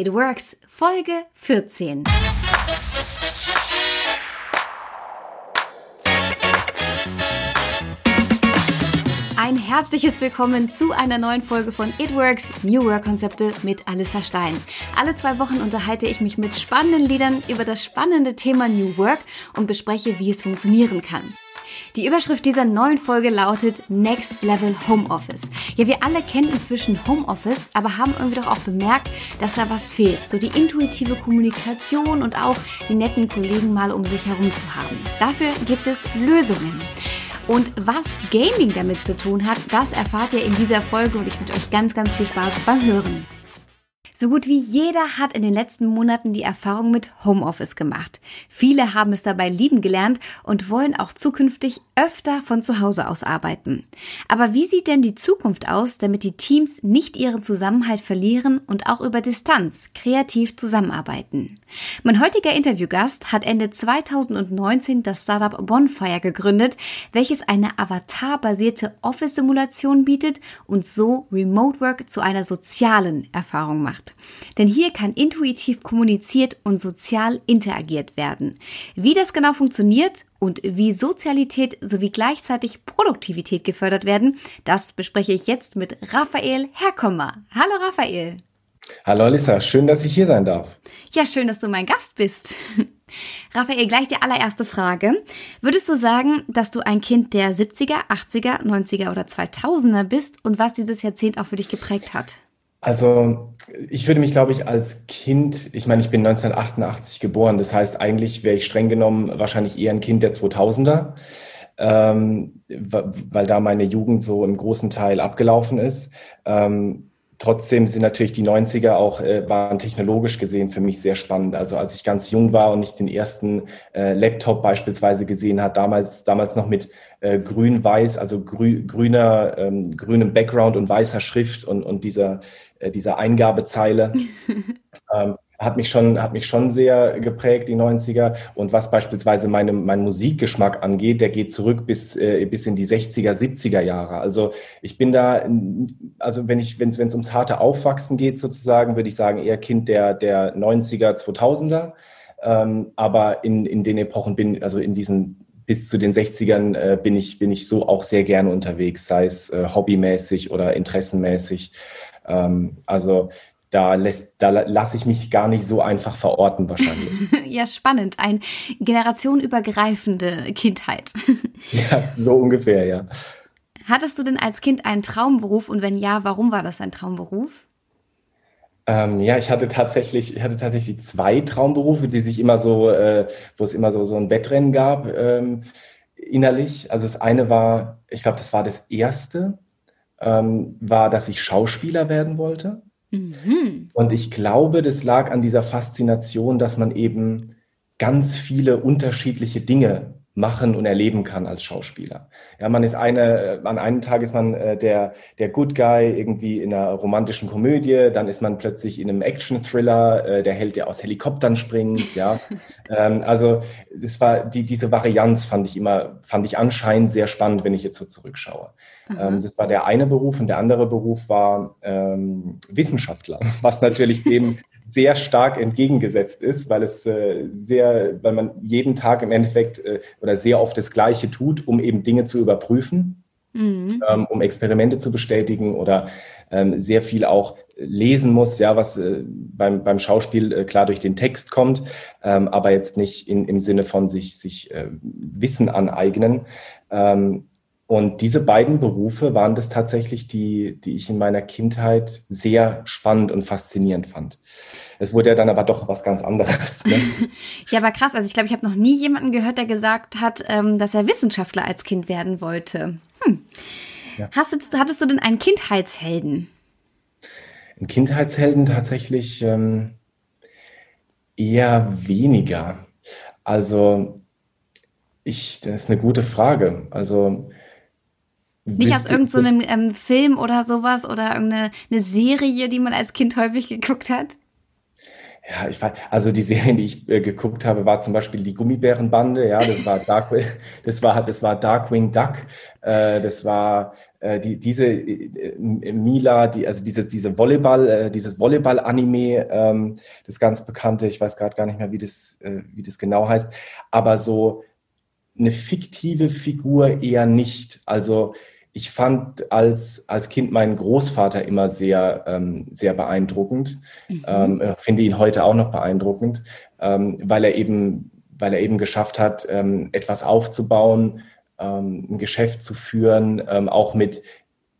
It Works, Folge 14. Ein herzliches Willkommen zu einer neuen Folge von It Works New Work Konzepte mit Alissa Stein. Alle zwei Wochen unterhalte ich mich mit spannenden Liedern über das spannende Thema New Work und bespreche, wie es funktionieren kann. Die Überschrift dieser neuen Folge lautet Next Level Homeoffice. Ja, wir alle kennen inzwischen Homeoffice, aber haben irgendwie doch auch bemerkt, dass da was fehlt. So die intuitive Kommunikation und auch die netten Kollegen mal um sich herum zu haben. Dafür gibt es Lösungen. Und was Gaming damit zu tun hat, das erfahrt ihr in dieser Folge und ich wünsche euch ganz, ganz viel Spaß beim Hören. So gut wie jeder hat in den letzten Monaten die Erfahrung mit Homeoffice gemacht. Viele haben es dabei lieben gelernt und wollen auch zukünftig öfter von zu Hause aus arbeiten. Aber wie sieht denn die Zukunft aus, damit die Teams nicht ihren Zusammenhalt verlieren und auch über Distanz kreativ zusammenarbeiten? Mein heutiger Interviewgast hat Ende 2019 das Startup Bonfire gegründet, welches eine avatar-basierte Office-Simulation bietet und so Remote Work zu einer sozialen Erfahrung macht. Denn hier kann intuitiv kommuniziert und sozial interagiert werden. Wie das genau funktioniert und wie Sozialität sowie gleichzeitig Produktivität gefördert werden, das bespreche ich jetzt mit Raphael Herkommer. Hallo Raphael. Hallo Alissa, schön, dass ich hier sein darf. Ja, schön, dass du mein Gast bist. Raphael, gleich die allererste Frage. Würdest du sagen, dass du ein Kind der 70er, 80er, 90er oder 2000er bist und was dieses Jahrzehnt auch für dich geprägt hat? Also ich würde mich, glaube ich, als Kind, ich meine, ich bin 1988 geboren, das heißt, eigentlich wäre ich streng genommen wahrscheinlich eher ein Kind der 2000er, ähm, weil da meine Jugend so im großen Teil abgelaufen ist. Ähm, trotzdem sind natürlich die 90er auch, äh, waren technologisch gesehen für mich sehr spannend. Also als ich ganz jung war und ich den ersten äh, Laptop beispielsweise gesehen hat, damals, damals noch mit äh, grün-weiß, also grü grüner, ähm, grünem Background und weißer Schrift und, und dieser, äh, dieser Eingabezeile. ähm, hat mich schon, hat mich schon sehr geprägt, die 90er. Und was beispielsweise meine, meinen Musikgeschmack angeht, der geht zurück bis, äh, bis in die 60er, 70er Jahre. Also ich bin da, also wenn ich, wenn es ums harte Aufwachsen geht sozusagen, würde ich sagen, eher Kind der, der 90er, 2000er. Ähm, aber in, in den Epochen bin, also in diesen bis zu den 60ern äh, bin ich, bin ich so auch sehr gerne unterwegs, sei es äh, hobbymäßig oder interessenmäßig. Ähm, also da, lässt, da lasse ich mich gar nicht so einfach verorten wahrscheinlich. ja, spannend. Ein generationenübergreifende Kindheit. ja, so ungefähr, ja. Hattest du denn als Kind einen Traumberuf und wenn ja, warum war das ein Traumberuf? Ähm, ja, ich hatte tatsächlich, ich hatte tatsächlich zwei Traumberufe, die sich immer so, äh, wo es immer so, so ein Wettrennen gab ähm, innerlich. Also das eine war, ich glaube, das war das erste, ähm, war, dass ich Schauspieler werden wollte. Mhm. Und ich glaube, das lag an dieser Faszination, dass man eben ganz viele unterschiedliche Dinge machen und erleben kann als Schauspieler. Ja, man ist eine, äh, an einem Tag ist man äh, der, der Good Guy irgendwie in einer romantischen Komödie, dann ist man plötzlich in einem Action-Thriller, äh, der Held, der aus Helikoptern springt, ja. ähm, also, das war, die, diese Varianz fand ich immer, fand ich anscheinend sehr spannend, wenn ich jetzt so zurückschaue. Ähm, das war der eine Beruf und der andere Beruf war ähm, Wissenschaftler, was natürlich dem sehr stark entgegengesetzt ist, weil es äh, sehr, weil man jeden Tag im Endeffekt äh, oder sehr oft das Gleiche tut, um eben Dinge zu überprüfen, mhm. ähm, um Experimente zu bestätigen oder ähm, sehr viel auch lesen muss, ja, was äh, beim, beim Schauspiel äh, klar durch den Text kommt, ähm, aber jetzt nicht in, im Sinne von sich, sich äh, Wissen aneignen. Ähm, und diese beiden Berufe waren das tatsächlich, die, die ich in meiner Kindheit sehr spannend und faszinierend fand. Es wurde ja dann aber doch was ganz anderes. Ne? ja, aber krass. Also ich glaube, ich habe noch nie jemanden gehört, der gesagt hat, ähm, dass er Wissenschaftler als Kind werden wollte. Hm. Ja. Hast du, hattest du denn einen Kindheitshelden? Ein Kindheitshelden tatsächlich ähm, eher weniger. Also ich, das ist eine gute Frage. Also nicht aus irgendeinem so ähm, Film oder sowas oder irgendeine eine Serie, die man als Kind häufig geguckt hat? Ja, ich war, also die Serien, die ich äh, geguckt habe, war zum Beispiel die Gummibärenbande, ja, das war Darkwing, das war, das war Darkwing Duck, äh, das war äh, die, diese äh, Mila, die, also dieses, diese Volleyball, äh, dieses Volleyball-Anime, ähm, das ganz bekannte, ich weiß gerade gar nicht mehr, wie das, äh, wie das genau heißt, aber so eine fiktive Figur eher nicht. Also ich fand als, als Kind meinen Großvater immer sehr, ähm, sehr beeindruckend. Mhm. Ähm, finde ihn heute auch noch beeindruckend, ähm, weil er eben, weil er eben geschafft hat, ähm, etwas aufzubauen, ähm, ein Geschäft zu führen, ähm, auch mit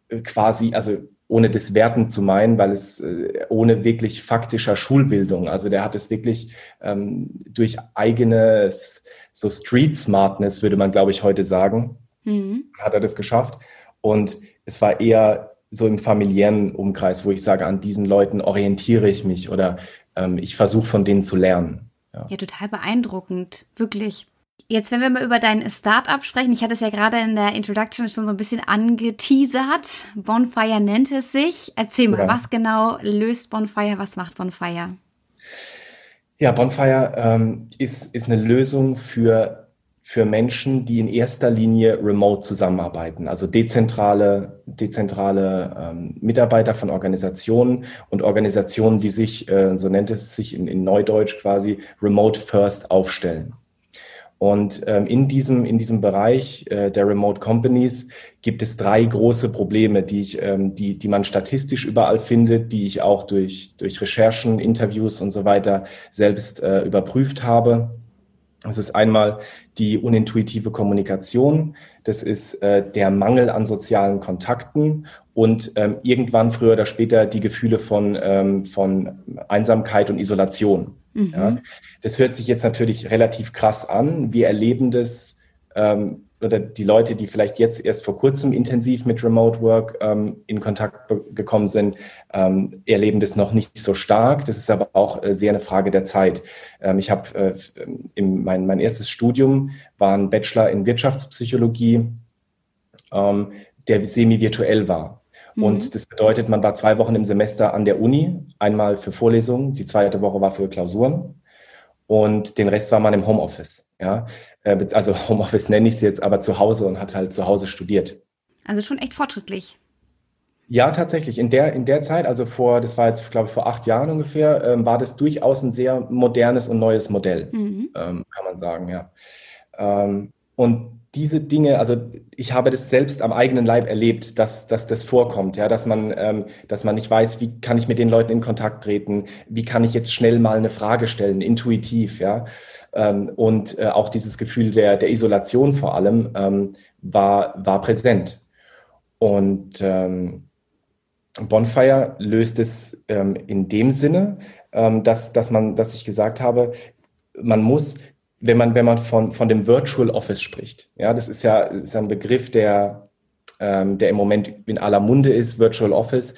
äh, quasi, also ohne das Werten zu meinen, weil es äh, ohne wirklich faktischer Schulbildung, also der hat es wirklich durch eigenes so Street Smartness, würde man, glaube ich, heute sagen, mhm. hat er das geschafft. Und es war eher so im familiären Umkreis, wo ich sage, an diesen Leuten orientiere ich mich oder ähm, ich versuche von denen zu lernen. Ja. ja, total beeindruckend, wirklich. Jetzt, wenn wir mal über dein Startup sprechen, ich hatte es ja gerade in der Introduction schon so ein bisschen angeteasert. Bonfire nennt es sich. Erzähl mal, ja. was genau löst Bonfire? Was macht Bonfire? Ja, Bonfire ähm, ist, ist eine Lösung für für Menschen, die in erster Linie remote zusammenarbeiten, also dezentrale, dezentrale ähm, Mitarbeiter von Organisationen und Organisationen, die sich, äh, so nennt es sich in, in Neudeutsch quasi, remote first aufstellen. Und ähm, in, diesem, in diesem Bereich äh, der Remote Companies gibt es drei große Probleme, die, ich, ähm, die, die man statistisch überall findet, die ich auch durch, durch Recherchen, Interviews und so weiter selbst äh, überprüft habe. Das ist einmal die unintuitive Kommunikation, das ist äh, der Mangel an sozialen Kontakten und ähm, irgendwann früher oder später die Gefühle von, ähm, von Einsamkeit und Isolation. Mhm. Ja. Das hört sich jetzt natürlich relativ krass an. Wir erleben das ähm, oder die Leute, die vielleicht jetzt erst vor kurzem intensiv mit Remote Work ähm, in Kontakt gekommen sind, ähm, erleben das noch nicht so stark. Das ist aber auch äh, sehr eine Frage der Zeit. Ähm, ich habe äh, mein, mein erstes Studium war ein Bachelor in Wirtschaftspsychologie, ähm, der semi-virtuell war. Mhm. Und das bedeutet, man war zwei Wochen im Semester an der Uni, einmal für Vorlesungen, die zweite Woche war für Klausuren und den Rest war man im Homeoffice. Ja, äh, also Homeoffice nenne ich es jetzt, aber zu Hause und hat halt zu Hause studiert. Also schon echt fortschrittlich. Ja, tatsächlich. In der, in der Zeit, also vor, das war jetzt, glaube ich, vor acht Jahren ungefähr, ähm, war das durchaus ein sehr modernes und neues Modell, mhm. ähm, kann man sagen, ja. Ähm, und diese Dinge, also ich habe das selbst am eigenen Leib erlebt, dass, dass das vorkommt, ja, dass man, ähm, dass man nicht weiß, wie kann ich mit den Leuten in Kontakt treten, wie kann ich jetzt schnell mal eine Frage stellen, intuitiv, ja. Ähm, und äh, auch dieses Gefühl der, der Isolation vor allem ähm, war, war präsent. Und ähm, Bonfire löst es ähm, in dem Sinne, ähm, dass, dass man, dass ich gesagt habe, man muss wenn man, wenn man von, von dem Virtual Office spricht. Ja, das ist ja ist ein Begriff, der, ähm, der im Moment in aller Munde ist, Virtual Office.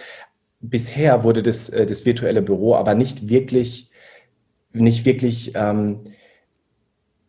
Bisher wurde das, äh, das virtuelle Büro aber nicht wirklich, nicht wirklich, ähm,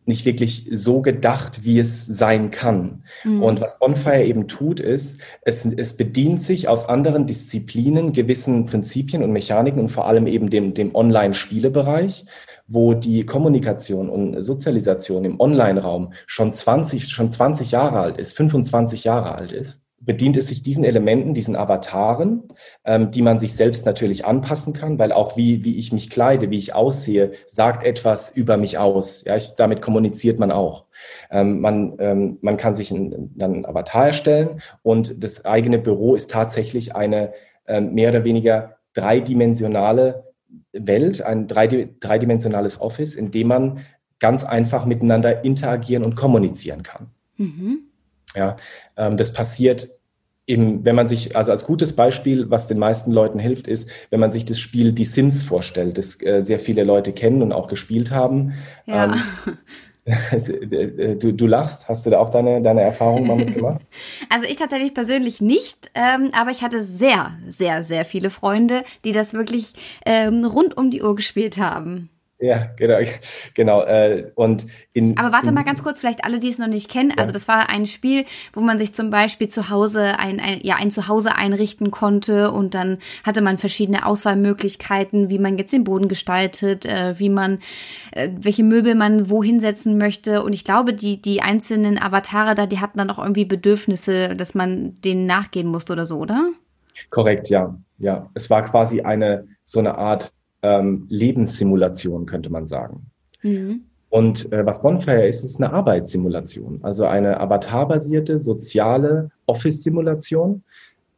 nicht wirklich so gedacht, wie es sein kann. Mhm. Und was Bonfire eben tut, ist, es, es bedient sich aus anderen Disziplinen, gewissen Prinzipien und Mechaniken und vor allem eben dem, dem Online-Spielebereich wo die Kommunikation und Sozialisation im Online-Raum schon 20, schon 20 Jahre alt ist, 25 Jahre alt ist, bedient es sich diesen Elementen, diesen Avataren, ähm, die man sich selbst natürlich anpassen kann, weil auch wie, wie ich mich kleide, wie ich aussehe, sagt etwas über mich aus. Ja, ich, damit kommuniziert man auch. Ähm, man, ähm, man kann sich dann ein Avatar erstellen und das eigene Büro ist tatsächlich eine ähm, mehr oder weniger dreidimensionale Welt, ein dreidimensionales Office, in dem man ganz einfach miteinander interagieren und kommunizieren kann. Mhm. Ja, ähm, das passiert im, wenn man sich, also als gutes Beispiel, was den meisten Leuten hilft, ist, wenn man sich das Spiel Die Sims vorstellt, das äh, sehr viele Leute kennen und auch gespielt haben. Ja. Ähm, Du, du lachst, hast du da auch deine, deine Erfahrungen mal mitgemacht? Also ich tatsächlich persönlich nicht, ähm, aber ich hatte sehr, sehr, sehr viele Freunde, die das wirklich ähm, rund um die Uhr gespielt haben. Ja, genau. genau. Äh, und in, Aber warte in, mal ganz kurz, vielleicht alle, die es noch nicht kennen. Ja. Also das war ein Spiel, wo man sich zum Beispiel zu Hause ein, ein, ja, ein Zuhause einrichten konnte und dann hatte man verschiedene Auswahlmöglichkeiten, wie man jetzt den Boden gestaltet, äh, wie man, äh, welche Möbel man wohin setzen möchte. Und ich glaube, die, die einzelnen Avatare da, die hatten dann auch irgendwie Bedürfnisse, dass man denen nachgehen musste oder so, oder? Korrekt, ja. Ja. Es war quasi eine, so eine Art ähm, Lebenssimulation, könnte man sagen. Mhm. Und äh, was Bonfire ist, ist eine Arbeitssimulation, also eine avatarbasierte soziale Office-Simulation,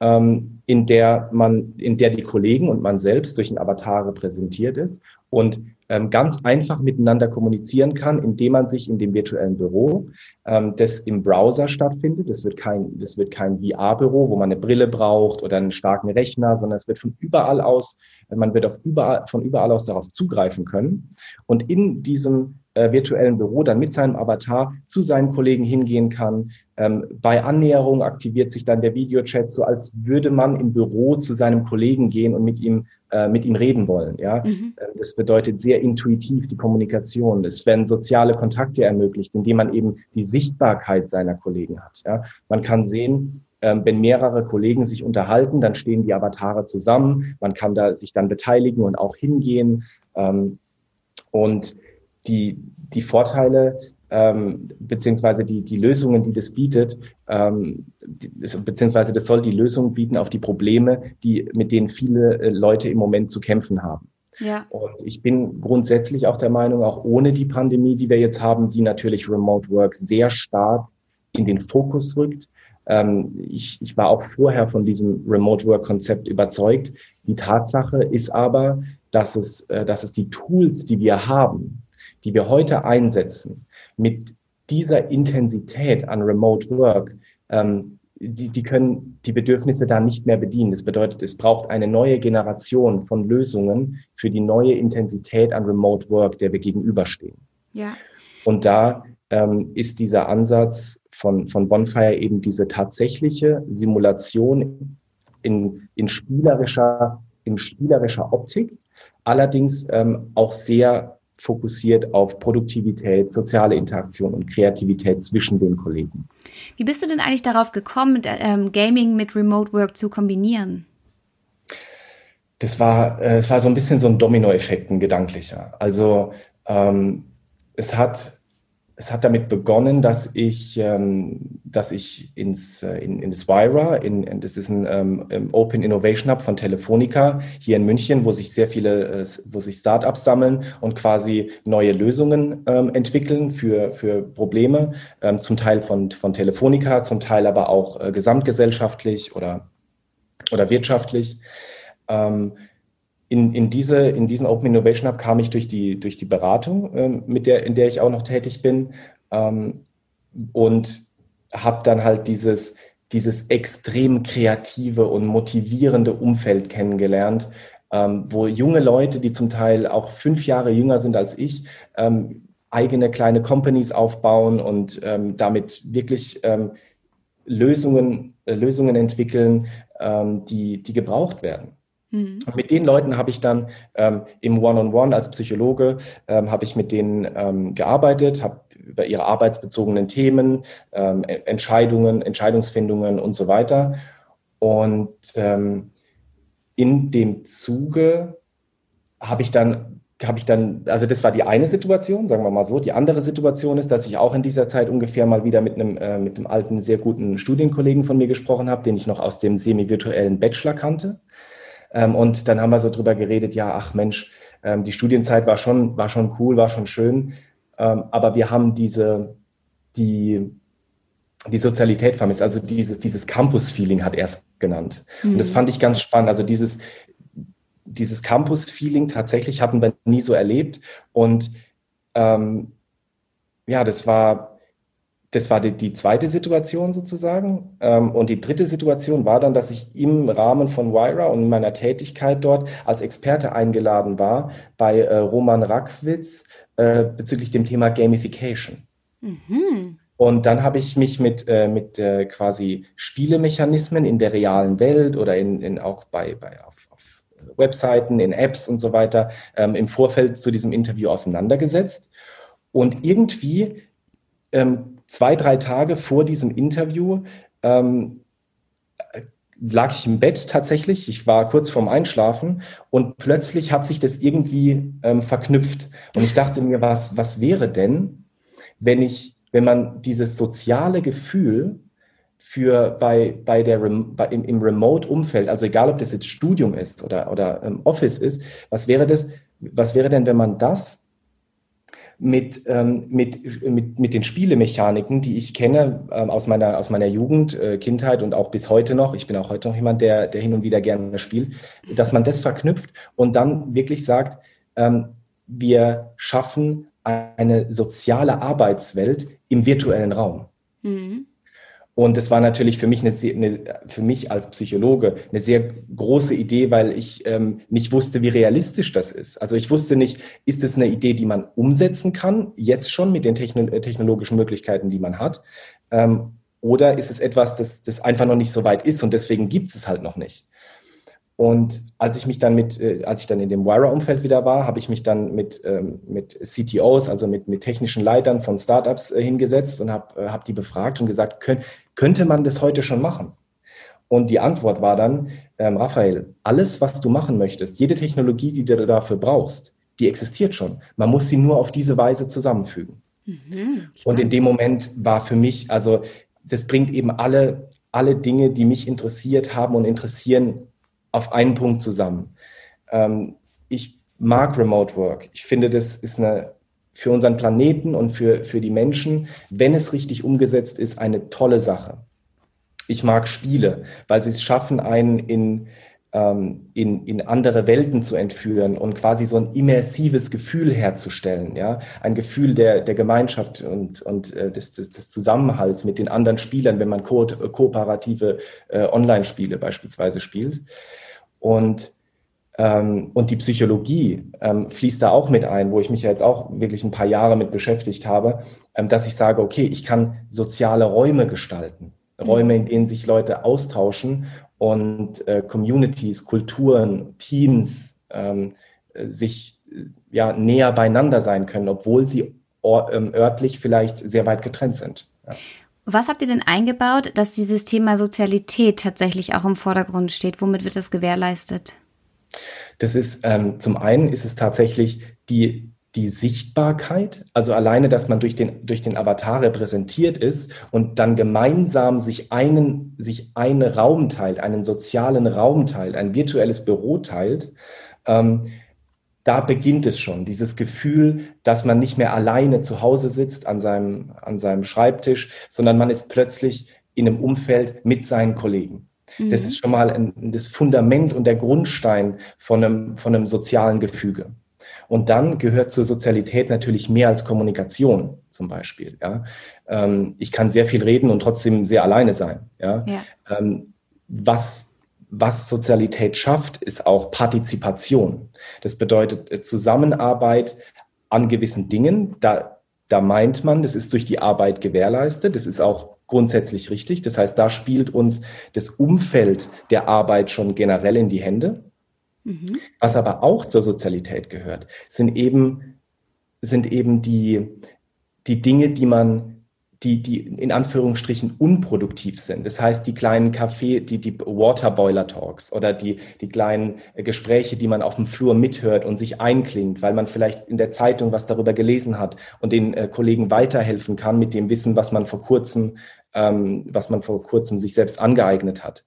ähm, in der man, in der die Kollegen und man selbst durch einen Avatar repräsentiert ist und ähm, ganz einfach miteinander kommunizieren kann, indem man sich in dem virtuellen Büro, ähm, das im Browser stattfindet, das wird kein, das wird kein VR-Büro, wo man eine Brille braucht oder einen starken Rechner, sondern es wird von überall aus, man wird auf überall, von überall aus darauf zugreifen können. Und in diesem äh, virtuellen Büro dann mit seinem Avatar zu seinen Kollegen hingehen kann. Ähm, bei Annäherung aktiviert sich dann der Videochat so, als würde man im Büro zu seinem Kollegen gehen und mit ihm äh, mit ihm reden wollen. Ja, mhm. Ähm, das bedeutet sehr intuitiv die Kommunikation. Es werden soziale Kontakte ermöglicht, indem man eben die Sichtbarkeit seiner Kollegen hat. Ja, man kann sehen, wenn mehrere Kollegen sich unterhalten, dann stehen die Avatare zusammen. Man kann da sich dann beteiligen und auch hingehen. Ähm, und die, die Vorteile ähm, beziehungsweise die, die Lösungen, die das bietet, ähm, die, beziehungsweise das soll die Lösung bieten auf die Probleme, die, mit denen viele äh, Leute im Moment zu kämpfen haben. Ja. Und ich bin grundsätzlich auch der Meinung, auch ohne die Pandemie, die wir jetzt haben, die natürlich Remote Work sehr stark in den Fokus rückt. Ähm, ich, ich war auch vorher von diesem Remote Work Konzept überzeugt. Die Tatsache ist aber, dass es, äh, dass es die Tools, die wir haben, die wir heute einsetzen, mit dieser Intensität an Remote Work, ähm, die, die können die Bedürfnisse da nicht mehr bedienen. Das bedeutet, es braucht eine neue Generation von Lösungen für die neue Intensität an Remote Work, der wir gegenüberstehen. Ja. Und da ähm, ist dieser Ansatz von, von Bonfire eben diese tatsächliche Simulation in, in spielerischer, in spielerischer Optik, allerdings ähm, auch sehr fokussiert auf Produktivität, soziale Interaktion und Kreativität zwischen den Kollegen. Wie bist du denn eigentlich darauf gekommen, ähm, Gaming mit Remote Work zu kombinieren? Das war, äh, war so ein bisschen so ein Dominoeffekt, ein gedanklicher. Also ähm, es hat es hat damit begonnen, dass ich, ähm, dass ich ins, äh, in, in das Vira, in, in, das ist ein ähm, Open Innovation Hub von Telefonica hier in München, wo sich sehr viele, äh, wo sich Startups sammeln und quasi neue Lösungen ähm, entwickeln für, für Probleme, ähm, zum Teil von, von Telefonica, zum Teil aber auch äh, gesamtgesellschaftlich oder, oder wirtschaftlich. Ähm, in, in, diese, in diesen Open Innovation Hub kam ich durch die, durch die Beratung, ähm, mit der, in der ich auch noch tätig bin, ähm, und habe dann halt dieses, dieses extrem kreative und motivierende Umfeld kennengelernt, ähm, wo junge Leute, die zum Teil auch fünf Jahre jünger sind als ich, ähm, eigene kleine Companies aufbauen und ähm, damit wirklich ähm, Lösungen, äh, Lösungen entwickeln, die, die gebraucht werden. Mhm. Und mit den Leuten habe ich dann ähm, im One-on-One -on -One als Psychologe ähm, habe ich mit denen ähm, gearbeitet, habe über ihre arbeitsbezogenen Themen, ähm, Entscheidungen, Entscheidungsfindungen und so weiter. Und ähm, in dem Zuge habe ich dann habe ich dann, also das war die eine Situation, sagen wir mal so. Die andere Situation ist, dass ich auch in dieser Zeit ungefähr mal wieder mit einem, äh, mit einem alten, sehr guten Studienkollegen von mir gesprochen habe, den ich noch aus dem semi-virtuellen Bachelor kannte. Ähm, und dann haben wir so drüber geredet, ja, ach Mensch, ähm, die Studienzeit war schon, war schon cool, war schon schön. Ähm, aber wir haben diese, die, die Sozialität vermisst, also dieses, dieses Campus-Feeling hat er es genannt. Mhm. Und das mhm. fand ich ganz spannend. Also dieses, dieses Campus-Feeling tatsächlich hatten wir nie so erlebt. Und ähm, ja, das war, das war die, die, zweite Situation sozusagen. Ähm, und die dritte Situation war dann, dass ich im Rahmen von Wyra und meiner Tätigkeit dort als Experte eingeladen war bei äh, Roman Rackwitz äh, bezüglich dem Thema Gamification. Mhm. Und dann habe ich mich mit, äh, mit quasi Spielemechanismen in der realen Welt oder in, in auch bei, bei auf, auf Webseiten, in Apps und so weiter ähm, im Vorfeld zu diesem Interview auseinandergesetzt. Und irgendwie ähm, zwei, drei Tage vor diesem Interview ähm, lag ich im Bett tatsächlich. Ich war kurz vorm Einschlafen und plötzlich hat sich das irgendwie ähm, verknüpft. Und ich dachte mir, was, was wäre denn, wenn ich, wenn man dieses soziale Gefühl für bei, bei der bei, im, im Remote-Umfeld, also egal ob das jetzt Studium ist oder, oder ähm, Office ist, was wäre das, was wäre denn, wenn man das mit, ähm, mit, mit, mit den Spielemechaniken, die ich kenne ähm, aus, meiner, aus meiner Jugend, äh, Kindheit und auch bis heute noch, ich bin auch heute noch jemand, der, der hin und wieder gerne spielt, dass man das verknüpft und dann wirklich sagt, ähm, wir schaffen eine soziale Arbeitswelt im virtuellen Raum. Mhm. Und es war natürlich für mich, eine, eine, für mich als Psychologe eine sehr große Idee, weil ich ähm, nicht wusste, wie realistisch das ist. Also ich wusste nicht, ist es eine Idee, die man umsetzen kann, jetzt schon mit den techno technologischen Möglichkeiten, die man hat, ähm, oder ist es etwas, das, das einfach noch nicht so weit ist und deswegen gibt es halt noch nicht. Und als ich mich dann mit, äh, als ich dann in dem Wira-Umfeld wieder war, habe ich mich dann mit, ähm, mit CTOs, also mit, mit technischen Leitern von Startups äh, hingesetzt und habe äh, hab die befragt und gesagt, könnt, könnte man das heute schon machen? Und die Antwort war dann, ähm, Raphael, alles, was du machen möchtest, jede Technologie, die du dafür brauchst, die existiert schon. Man muss sie nur auf diese Weise zusammenfügen. Mhm, und in dem Moment war für mich, also das bringt eben alle, alle Dinge, die mich interessiert haben und interessieren, auf einen Punkt zusammen. Ähm, ich mag Remote Work. Ich finde, das ist eine für unseren Planeten und für, für die Menschen, wenn es richtig umgesetzt ist, eine tolle Sache. Ich mag Spiele, weil sie es schaffen, einen in, ähm, in, in andere Welten zu entführen und quasi so ein immersives Gefühl herzustellen. Ja? Ein Gefühl der, der Gemeinschaft und, und äh, des, des, des Zusammenhalts mit den anderen Spielern, wenn man ko kooperative äh, Online-Spiele beispielsweise spielt. Und, ähm, und die Psychologie ähm, fließt da auch mit ein, wo ich mich ja jetzt auch wirklich ein paar Jahre mit beschäftigt habe, ähm, dass ich sage, okay, ich kann soziale Räume gestalten. Mhm. Räume, in denen sich Leute austauschen und äh, Communities, Kulturen, Teams ähm, sich ja, näher beieinander sein können, obwohl sie ähm, örtlich vielleicht sehr weit getrennt sind. Ja. Was habt ihr denn eingebaut, dass dieses Thema Sozialität tatsächlich auch im Vordergrund steht? Womit wird das gewährleistet? Das ist ähm, zum einen ist es tatsächlich die die Sichtbarkeit, also alleine, dass man durch den, durch den Avatar repräsentiert ist und dann gemeinsam sich einen, sich einen Raum teilt, einen sozialen Raum teilt, ein virtuelles Büro teilt, ähm, da beginnt es schon, dieses Gefühl, dass man nicht mehr alleine zu Hause sitzt an seinem, an seinem Schreibtisch, sondern man ist plötzlich in einem Umfeld mit seinen Kollegen. Mhm. Das ist schon mal ein, das Fundament und der Grundstein von einem, von einem sozialen Gefüge. Und dann gehört zur Sozialität natürlich mehr als Kommunikation zum Beispiel. Ja? Ähm, ich kann sehr viel reden und trotzdem sehr alleine sein. Ja? ja. Ähm, was was Sozialität schafft, ist auch Partizipation. Das bedeutet äh, Zusammenarbeit an gewissen Dingen. Da, da meint man, das ist durch die Arbeit gewährleistet. Das ist auch grundsätzlich richtig. Das heißt, da spielt uns das Umfeld der Arbeit schon generell in die Hände. Mhm. Was aber auch zur Sozialität gehört, sind eben, sind eben die, die Dinge, die man die, die in Anführungsstrichen unproduktiv sind. Das heißt, die kleinen Kaffee, die, die Waterboiler Talks oder die, die kleinen Gespräche, die man auf dem Flur mithört und sich einklingt, weil man vielleicht in der Zeitung was darüber gelesen hat und den äh, Kollegen weiterhelfen kann mit dem Wissen, was man vor kurzem, ähm, was man vor kurzem sich selbst angeeignet hat.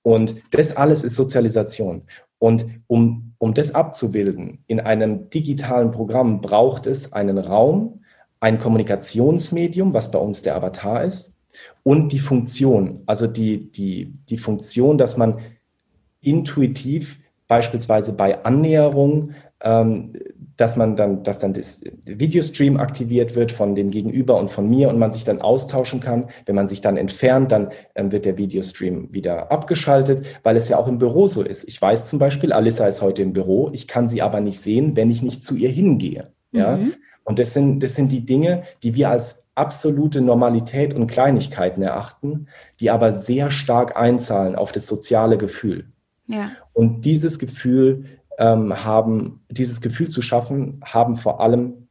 Und das alles ist Sozialisation. Und um, um das abzubilden in einem digitalen Programm braucht es einen Raum, ein Kommunikationsmedium, was bei uns der Avatar ist, und die Funktion, also die, die, die Funktion, dass man intuitiv beispielsweise bei Annäherung, ähm, dass man dann, dass dann das Videostream aktiviert wird von dem Gegenüber und von mir und man sich dann austauschen kann. Wenn man sich dann entfernt, dann ähm, wird der Videostream wieder abgeschaltet, weil es ja auch im Büro so ist. Ich weiß zum Beispiel, Alissa ist heute im Büro, ich kann sie aber nicht sehen, wenn ich nicht zu ihr hingehe. Ja, mhm. Und das sind, das sind die Dinge, die wir als absolute Normalität und Kleinigkeiten erachten, die aber sehr stark einzahlen auf das soziale Gefühl. Ja. Und dieses Gefühl ähm, haben, dieses Gefühl zu schaffen, haben vor allem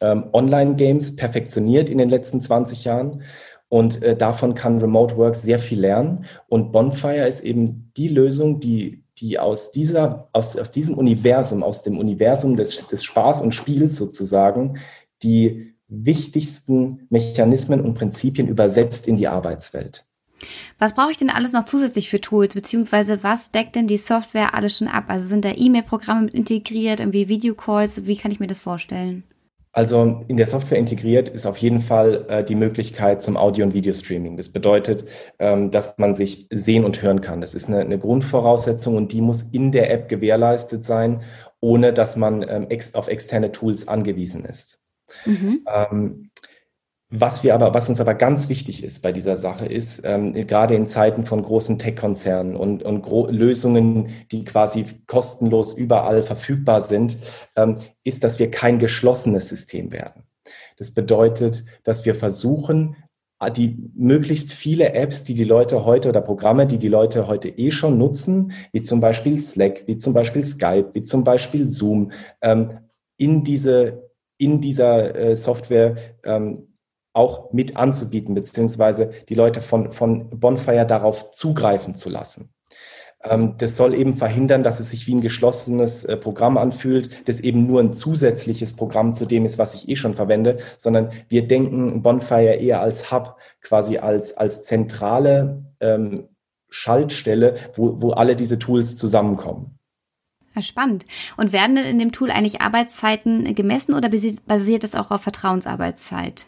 ähm, Online-Games perfektioniert in den letzten 20 Jahren. Und äh, davon kann Remote Work sehr viel lernen. Und Bonfire ist eben die Lösung, die, die aus, dieser, aus, aus diesem Universum, aus dem Universum des, des Spaß und Spiels sozusagen, die wichtigsten Mechanismen und Prinzipien übersetzt in die Arbeitswelt. Was brauche ich denn alles noch zusätzlich für Tools, beziehungsweise was deckt denn die Software alles schon ab? Also sind da E-Mail-Programme integriert, irgendwie Videocalls? Wie kann ich mir das vorstellen? Also in der Software integriert ist auf jeden Fall äh, die Möglichkeit zum Audio- und Videostreaming. Das bedeutet, ähm, dass man sich sehen und hören kann. Das ist eine, eine, Grundvoraussetzung und die muss in der App gewährleistet sein, ohne dass man ähm, ex auf externe Tools angewiesen ist. Mhm. Ähm, was wir aber, was uns aber ganz wichtig ist bei dieser Sache, ist ähm, gerade in Zeiten von großen Tech-Konzernen und, und Lösungen, die quasi kostenlos überall verfügbar sind, ähm, ist, dass wir kein geschlossenes System werden. Das bedeutet, dass wir versuchen, die möglichst viele Apps, die die Leute heute oder Programme, die die Leute heute eh schon nutzen, wie zum Beispiel Slack, wie zum Beispiel Skype, wie zum Beispiel Zoom, ähm, in diese in dieser äh, Software ähm, auch mit anzubieten, beziehungsweise die Leute von, von Bonfire darauf zugreifen zu lassen. Ähm, das soll eben verhindern, dass es sich wie ein geschlossenes äh, Programm anfühlt, das eben nur ein zusätzliches Programm zu dem ist, was ich eh schon verwende, sondern wir denken Bonfire eher als Hub, quasi als, als zentrale ähm, Schaltstelle, wo, wo alle diese Tools zusammenkommen. Spannend. Und werden denn in dem Tool eigentlich Arbeitszeiten gemessen oder basiert das auch auf Vertrauensarbeitszeit?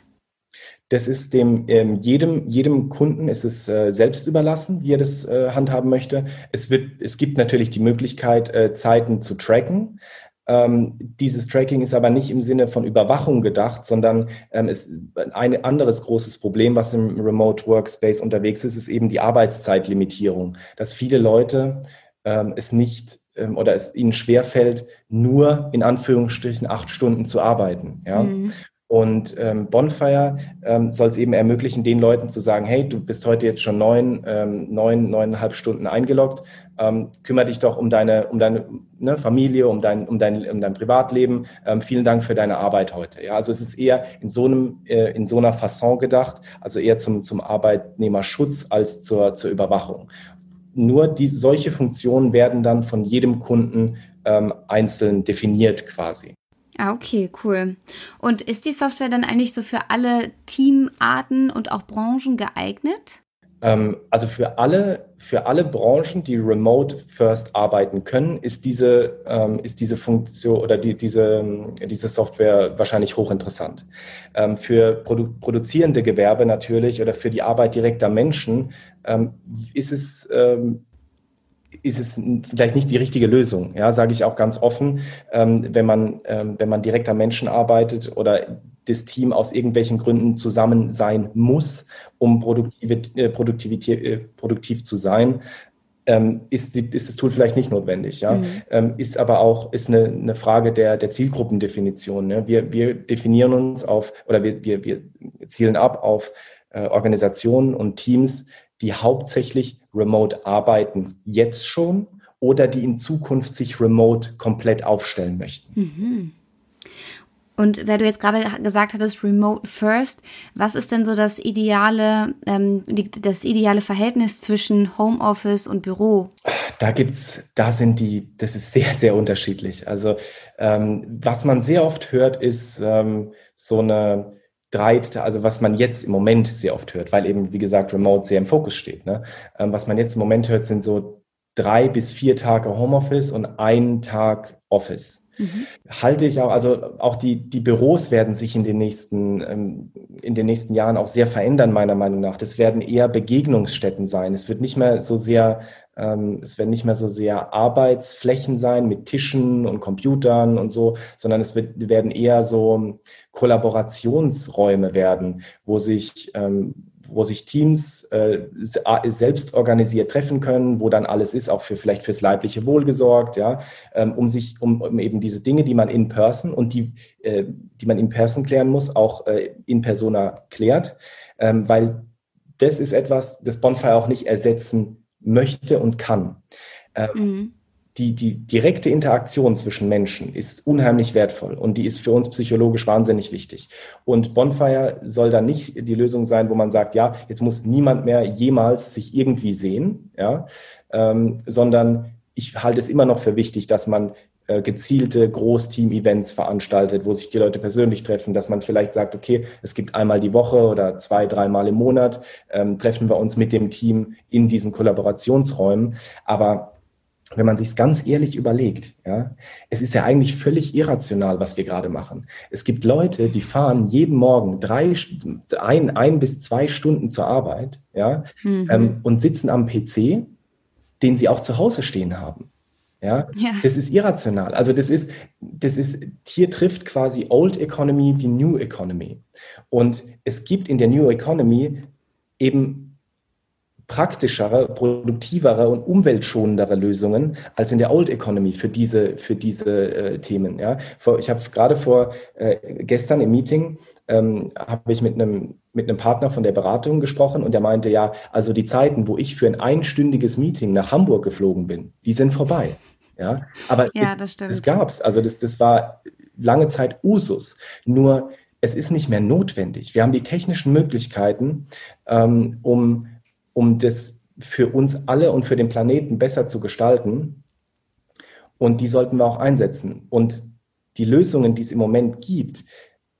Das ist dem ähm, jedem jedem Kunden ist es äh, selbst überlassen, wie er das äh, handhaben möchte. Es wird es gibt natürlich die Möglichkeit äh, Zeiten zu tracken. Ähm, dieses Tracking ist aber nicht im Sinne von Überwachung gedacht, sondern ähm, ist ein anderes großes Problem, was im Remote Workspace unterwegs ist, ist eben die Arbeitszeitlimitierung, dass viele Leute ähm, es nicht ähm, oder es ihnen schwerfällt, nur in Anführungsstrichen acht Stunden zu arbeiten. Ja? Mhm. Und ähm, Bonfire ähm, soll es eben ermöglichen, den Leuten zu sagen, hey, du bist heute jetzt schon neun, ähm, neun, neuneinhalb Stunden eingeloggt, ähm, kümmere dich doch um deine, um deine ne, Familie, um dein, um dein, um dein Privatleben. Ähm, vielen Dank für deine Arbeit heute. Ja, also es ist eher in so einem, äh, in so einer Fasson gedacht, also eher zum, zum Arbeitnehmerschutz als zur, zur Überwachung. Nur die, solche Funktionen werden dann von jedem Kunden ähm, einzeln definiert quasi. Ah, okay, cool. Und ist die Software dann eigentlich so für alle Teamarten und auch Branchen geeignet? Ähm, also für alle, für alle Branchen, die remote first arbeiten können, ist diese, ähm, ist diese Funktion oder die, diese, diese Software wahrscheinlich hochinteressant. Ähm, für produ produzierende Gewerbe natürlich oder für die Arbeit direkter Menschen ähm, ist es ähm, ist es vielleicht nicht die richtige Lösung, ja, sage ich auch ganz offen, ähm, wenn man ähm, wenn man direkt am Menschen arbeitet oder das Team aus irgendwelchen Gründen zusammen sein muss, um produktive, äh, Produktivität, äh, produktiv zu sein, ähm, ist, die, ist das Tool vielleicht nicht notwendig. Ja? Mhm. Ähm, ist aber auch ist eine, eine Frage der, der Zielgruppendefinition. Ne? Wir, wir definieren uns auf oder wir, wir, wir zielen ab auf äh, Organisationen und Teams, die hauptsächlich remote arbeiten, jetzt schon oder die in Zukunft sich remote komplett aufstellen möchten. Mhm. Und wer du jetzt gerade gesagt hattest, Remote First, was ist denn so das ideale, ähm, das ideale Verhältnis zwischen Homeoffice und Büro? Da gibt's, da sind die, das ist sehr, sehr unterschiedlich. Also ähm, was man sehr oft hört, ist ähm, so eine drei, also was man jetzt im Moment sehr oft hört, weil eben, wie gesagt, Remote sehr im Fokus steht. Ne? Ähm, was man jetzt im Moment hört, sind so drei bis vier Tage Homeoffice und ein Tag Office. Mhm. Halte ich auch, also auch die, die Büros werden sich in den nächsten, ähm, in den nächsten Jahren auch sehr verändern, meiner Meinung nach. Das werden eher Begegnungsstätten sein. Es wird nicht mehr so sehr, ähm, es werden nicht mehr so sehr Arbeitsflächen sein mit Tischen und Computern und so, sondern es wird, werden eher so Kollaborationsräume werden, wo sich ähm, wo sich Teams äh, selbst organisiert treffen können, wo dann alles ist, auch für vielleicht fürs leibliche Wohl gesorgt, ja, ähm, um sich, um, um, eben diese Dinge, die man in person und die, äh, die man in person klären muss, auch äh, in persona klärt, ähm, weil das ist etwas, das Bonfire auch nicht ersetzen möchte und kann. Ähm, mhm die, die direkte Interaktion zwischen Menschen ist unheimlich wertvoll und die ist für uns psychologisch wahnsinnig wichtig. Und Bonfire soll dann nicht die Lösung sein, wo man sagt, ja, jetzt muss niemand mehr jemals sich irgendwie sehen, ja, ähm, sondern ich halte es immer noch für wichtig, dass man äh, gezielte Großteam-Events veranstaltet, wo sich die Leute persönlich treffen, dass man vielleicht sagt, okay, es gibt einmal die Woche oder zwei, dreimal im Monat, ähm, treffen wir uns mit dem Team in diesen Kollaborationsräumen. Aber wenn man sich ganz ehrlich überlegt, ja, es ist ja eigentlich völlig irrational, was wir gerade machen. Es gibt Leute, die fahren jeden Morgen drei, ein, ein bis zwei Stunden zur Arbeit, ja, mhm. ähm, und sitzen am PC, den sie auch zu Hause stehen haben. Ja, ja, das ist irrational. Also das ist, das ist, hier trifft quasi Old Economy die New Economy. Und es gibt in der New Economy eben praktischere, produktivere und umweltschonendere Lösungen als in der Old Economy für diese, für diese äh, Themen. Ja. Ich habe gerade vor äh, gestern im Meeting ähm, habe ich mit einem mit einem Partner von der Beratung gesprochen und der meinte, ja, also die Zeiten, wo ich für ein einstündiges Meeting nach Hamburg geflogen bin, die sind vorbei. Ja, aber ja, das, das, das gab's. Also das, das war lange Zeit Usus. Nur es ist nicht mehr notwendig. Wir haben die technischen Möglichkeiten, ähm, um um das für uns alle und für den Planeten besser zu gestalten. Und die sollten wir auch einsetzen. Und die Lösungen, die es im Moment gibt,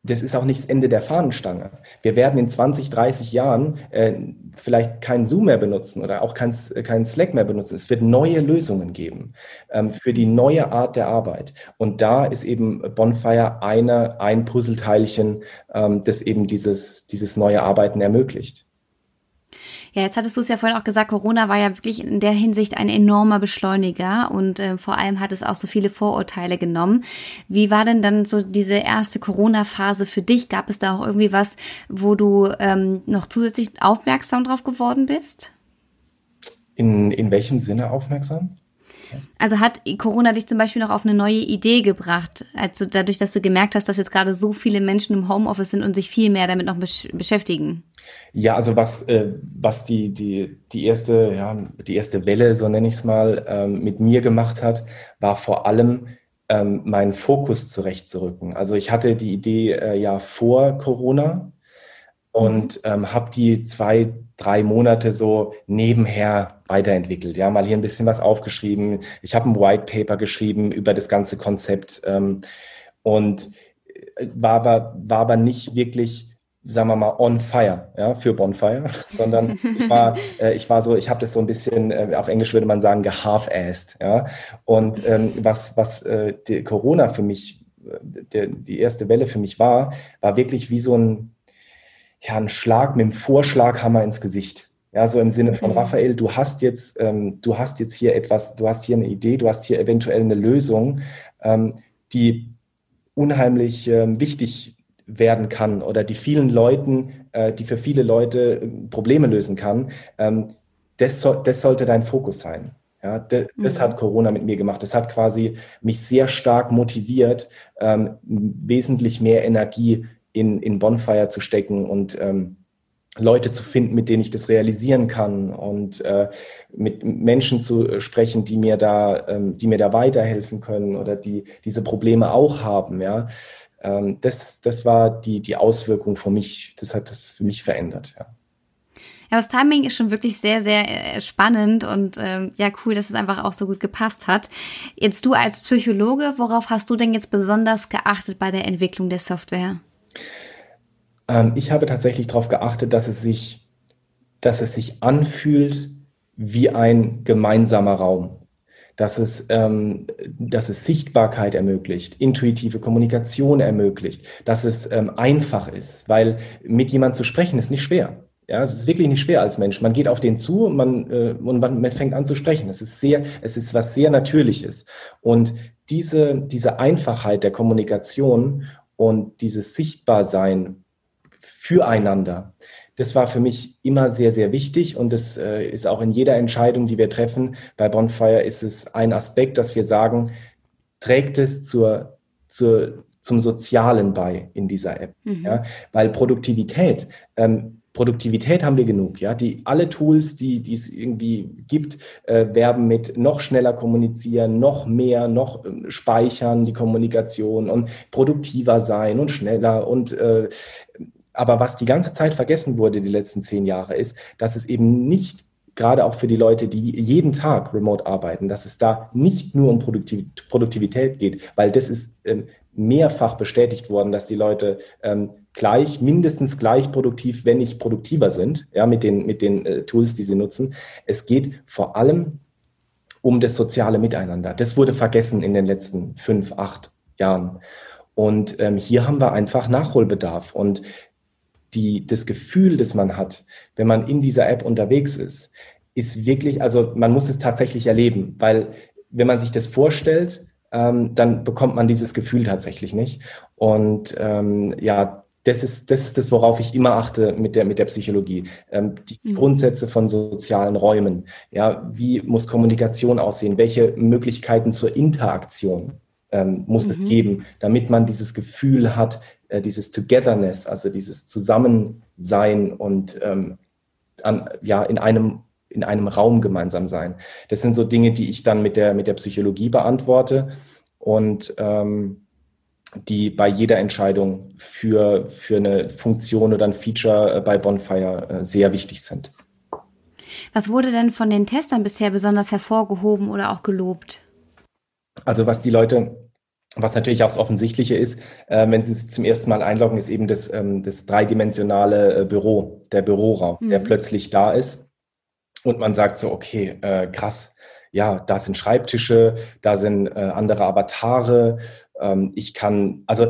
das ist auch nicht das Ende der Fahnenstange. Wir werden in 20, 30 Jahren äh, vielleicht kein Zoom mehr benutzen oder auch kein, kein Slack mehr benutzen. Es wird neue Lösungen geben ähm, für die neue Art der Arbeit. Und da ist eben Bonfire eine, ein Puzzleteilchen, ähm, das eben dieses, dieses neue Arbeiten ermöglicht. Ja, jetzt hattest du es ja vorhin auch gesagt, Corona war ja wirklich in der Hinsicht ein enormer Beschleuniger und äh, vor allem hat es auch so viele Vorurteile genommen. Wie war denn dann so diese erste Corona-Phase für dich? Gab es da auch irgendwie was, wo du ähm, noch zusätzlich aufmerksam drauf geworden bist? In, in welchem Sinne aufmerksam? Also hat Corona dich zum Beispiel noch auf eine neue Idee gebracht, also dadurch, dass du gemerkt hast, dass jetzt gerade so viele Menschen im Homeoffice sind und sich viel mehr damit noch besch beschäftigen? Ja, also was, äh, was die, die, die, erste, ja, die erste Welle, so nenne ich es mal, ähm, mit mir gemacht hat, war vor allem ähm, meinen Fokus zurechtzurücken. Also ich hatte die Idee äh, ja vor Corona und ähm, habe die zwei, drei Monate so nebenher weiterentwickelt. Ja, mal hier ein bisschen was aufgeschrieben. Ich habe ein White Paper geschrieben über das ganze Konzept ähm, und äh, war aber, war aber nicht wirklich sagen wir mal, on fire, ja, für Bonfire, sondern ich war, äh, ich war so, ich habe das so ein bisschen, äh, auf Englisch würde man sagen, gehalf-assed, ja. Und ähm, was, was äh, Corona für mich, äh, der, die erste Welle für mich war, war wirklich wie so ein, ja, ein Schlag mit dem Vorschlaghammer ins Gesicht. Ja, so im Sinne von mhm. Raphael, du hast jetzt, ähm, du hast jetzt hier etwas, du hast hier eine Idee, du hast hier eventuell eine Lösung, ähm, die unheimlich ähm, wichtig werden kann oder die vielen Leuten, äh, die für viele Leute äh, Probleme lösen kann. Ähm, das, so, das sollte dein Fokus sein. Ja, das, mhm. hat Corona mit mir gemacht. Das hat quasi mich sehr stark motiviert, ähm, wesentlich mehr Energie in, in Bonfire zu stecken und ähm, Leute zu finden, mit denen ich das realisieren kann und äh, mit Menschen zu sprechen, die mir da, ähm, die mir da weiterhelfen können oder die diese Probleme auch haben. Ja, ähm, das, das war die die Auswirkung für mich. Das hat das für mich verändert. Ja. Ja, das Timing ist schon wirklich sehr, sehr äh, spannend und ähm, ja, cool, dass es einfach auch so gut gepasst hat. Jetzt du als Psychologe, worauf hast du denn jetzt besonders geachtet bei der Entwicklung der Software? Ähm, ich habe tatsächlich darauf geachtet, dass es sich, dass es sich anfühlt wie ein gemeinsamer Raum. Dass es, ähm, dass es Sichtbarkeit ermöglicht, intuitive Kommunikation ermöglicht, dass es ähm, einfach ist, weil mit jemandem zu sprechen ist nicht schwer. Ja, es ist wirklich nicht schwer als Mensch. Man geht auf den zu und man, äh, und man fängt an zu sprechen. Es ist sehr, es ist was sehr Natürliches. Und diese, diese Einfachheit der Kommunikation und dieses Sichtbarsein füreinander. Das war für mich immer sehr, sehr wichtig und das äh, ist auch in jeder Entscheidung, die wir treffen. Bei Bonfire ist es ein Aspekt, dass wir sagen, trägt es zur, zur, zum Sozialen bei in dieser App. Mhm. Ja? Weil Produktivität, ähm, Produktivität haben wir genug, ja. Die alle Tools, die, es irgendwie gibt, äh, werben mit noch schneller kommunizieren, noch mehr, noch äh, speichern die Kommunikation und produktiver sein und schneller und äh, aber was die ganze Zeit vergessen wurde die letzten zehn Jahre ist, dass es eben nicht gerade auch für die Leute, die jeden Tag remote arbeiten, dass es da nicht nur um Produktivität geht, weil das ist ähm, mehrfach bestätigt worden, dass die Leute ähm, gleich, mindestens gleich produktiv, wenn nicht produktiver sind, ja, mit den, mit den äh, Tools, die sie nutzen. Es geht vor allem um das soziale Miteinander. Das wurde vergessen in den letzten fünf, acht Jahren. Und ähm, hier haben wir einfach Nachholbedarf. Und die, das Gefühl, das man hat, wenn man in dieser App unterwegs ist, ist wirklich, also man muss es tatsächlich erleben, weil wenn man sich das vorstellt, ähm, dann bekommt man dieses Gefühl tatsächlich nicht. Und ähm, ja, das ist, das ist das, worauf ich immer achte mit der, mit der Psychologie. Ähm, die mhm. Grundsätze von sozialen Räumen. Ja, wie muss Kommunikation aussehen? Welche Möglichkeiten zur Interaktion ähm, muss mhm. es geben, damit man dieses Gefühl hat, äh, dieses Togetherness, also dieses Zusammensein und ähm, an, ja, in einem in einem Raum gemeinsam sein. Das sind so Dinge, die ich dann mit der, mit der Psychologie beantworte und ähm, die bei jeder Entscheidung für, für eine Funktion oder ein Feature äh, bei Bonfire äh, sehr wichtig sind. Was wurde denn von den Testern bisher besonders hervorgehoben oder auch gelobt? Also was die Leute, was natürlich auch das Offensichtliche ist, äh, wenn sie es zum ersten Mal einloggen, ist eben das, ähm, das dreidimensionale äh, Büro, der Büroraum, mhm. der plötzlich da ist und man sagt so, okay, äh, krass, ja, da sind Schreibtische, da sind äh, andere Avatare. Ähm, ich kann, also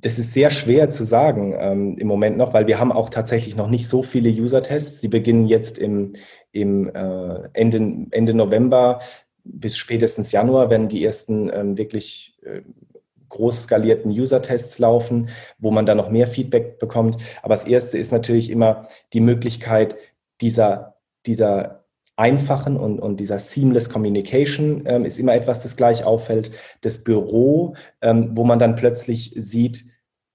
das ist sehr schwer zu sagen ähm, im Moment noch, weil wir haben auch tatsächlich noch nicht so viele User-Tests. Sie beginnen jetzt im, im äh, Ende, Ende November bis spätestens Januar, wenn die ersten ähm, wirklich äh, groß skalierten User-Tests laufen, wo man dann noch mehr Feedback bekommt. Aber das Erste ist natürlich immer die Möglichkeit dieser dieser einfachen und, und dieser seamless Communication ähm, ist immer etwas, das gleich auffällt. Das Büro, ähm, wo man dann plötzlich sieht,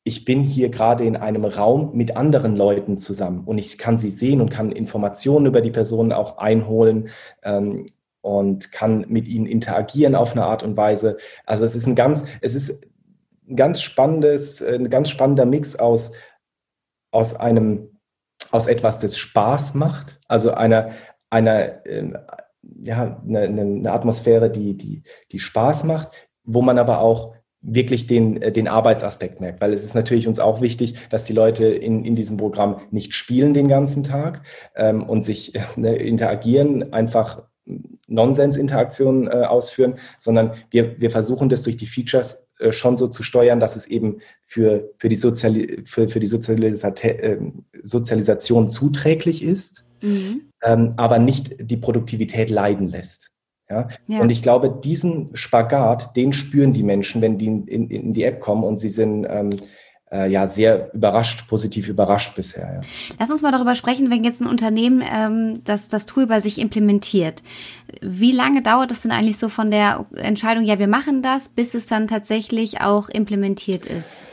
ich bin hier gerade in einem Raum mit anderen Leuten zusammen und ich kann sie sehen und kann Informationen über die Personen auch einholen ähm, und kann mit ihnen interagieren auf eine Art und Weise. Also es ist ein ganz, es ist ein ganz spannendes, ein ganz spannender Mix aus, aus einem aus etwas, das Spaß macht, also einer, einer äh, ja, eine, eine Atmosphäre, die, die, die Spaß macht, wo man aber auch wirklich den, äh, den Arbeitsaspekt merkt, weil es ist natürlich uns auch wichtig, dass die Leute in, in diesem Programm nicht spielen den ganzen Tag ähm, und sich äh, interagieren, einfach Nonsens-Interaktionen äh, ausführen, sondern wir, wir versuchen das durch die Features äh, schon so zu steuern, dass es eben für, für die, Soziali für, für die Sozialisa äh, Sozialisation zuträglich ist, mhm. Ähm, aber nicht die Produktivität leiden lässt. Ja? ja? Und ich glaube, diesen Spagat, den spüren die Menschen, wenn die in, in, in die App kommen und sie sind ähm, äh, ja sehr überrascht, positiv überrascht bisher. Ja. Lass uns mal darüber sprechen, wenn jetzt ein Unternehmen ähm, das, das Tool bei sich implementiert. Wie lange dauert es denn eigentlich so von der Entscheidung, ja, wir machen das, bis es dann tatsächlich auch implementiert ist?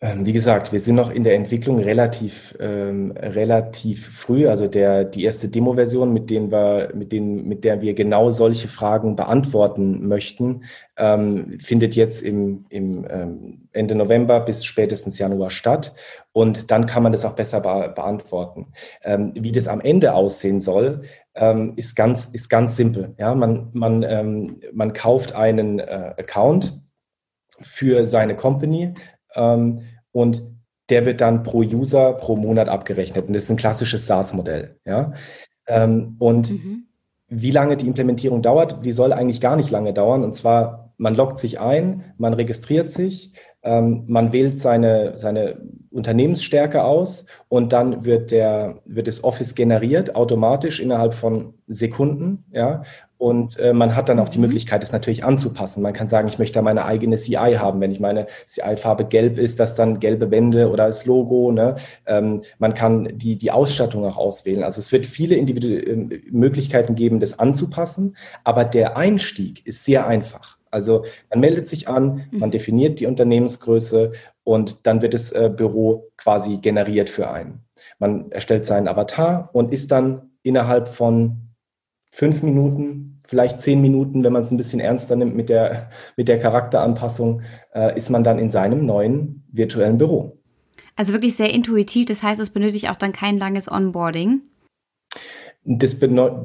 Ähm, wie gesagt, wir sind noch in der Entwicklung relativ, ähm, relativ früh. Also der, die erste Demo-Version, mit, denen wir, mit, denen, mit der wir genau solche Fragen beantworten möchten, ähm, findet jetzt im, im ähm, Ende November bis spätestens Januar statt. Und dann kann man das auch besser be beantworten. Ähm, wie das am Ende aussehen soll, ähm, ist, ganz, ist ganz simpel. Ja, man, man, man kauft einen äh, Account für seine Company ähm, und der wird dann pro User pro Monat abgerechnet. Und das ist ein klassisches SaaS-Modell. Ja? Ähm, und mhm. wie lange die Implementierung dauert, die soll eigentlich gar nicht lange dauern. Und zwar, man loggt sich ein, man registriert sich, ähm, man wählt seine, seine Unternehmensstärke aus und dann wird, der, wird das Office generiert automatisch innerhalb von Sekunden. Ja? Und äh, man hat dann auch die mhm. Möglichkeit, es natürlich anzupassen. Man kann sagen, ich möchte da meine eigene CI haben. Wenn ich meine CI-Farbe gelb ist, das dann gelbe Wände oder das Logo. Ne? Ähm, man kann die, die Ausstattung auch auswählen. Also es wird viele individuelle äh, Möglichkeiten geben, das anzupassen. Aber der Einstieg ist sehr einfach. Also man meldet sich an, mhm. man definiert die Unternehmensgröße und dann wird das äh, Büro quasi generiert für einen. Man erstellt seinen Avatar und ist dann innerhalb von fünf Minuten, vielleicht zehn Minuten, wenn man es ein bisschen ernster nimmt mit der, mit der Charakteranpassung, äh, ist man dann in seinem neuen virtuellen Büro. Also wirklich sehr intuitiv, das heißt, es benötigt auch dann kein langes Onboarding. Das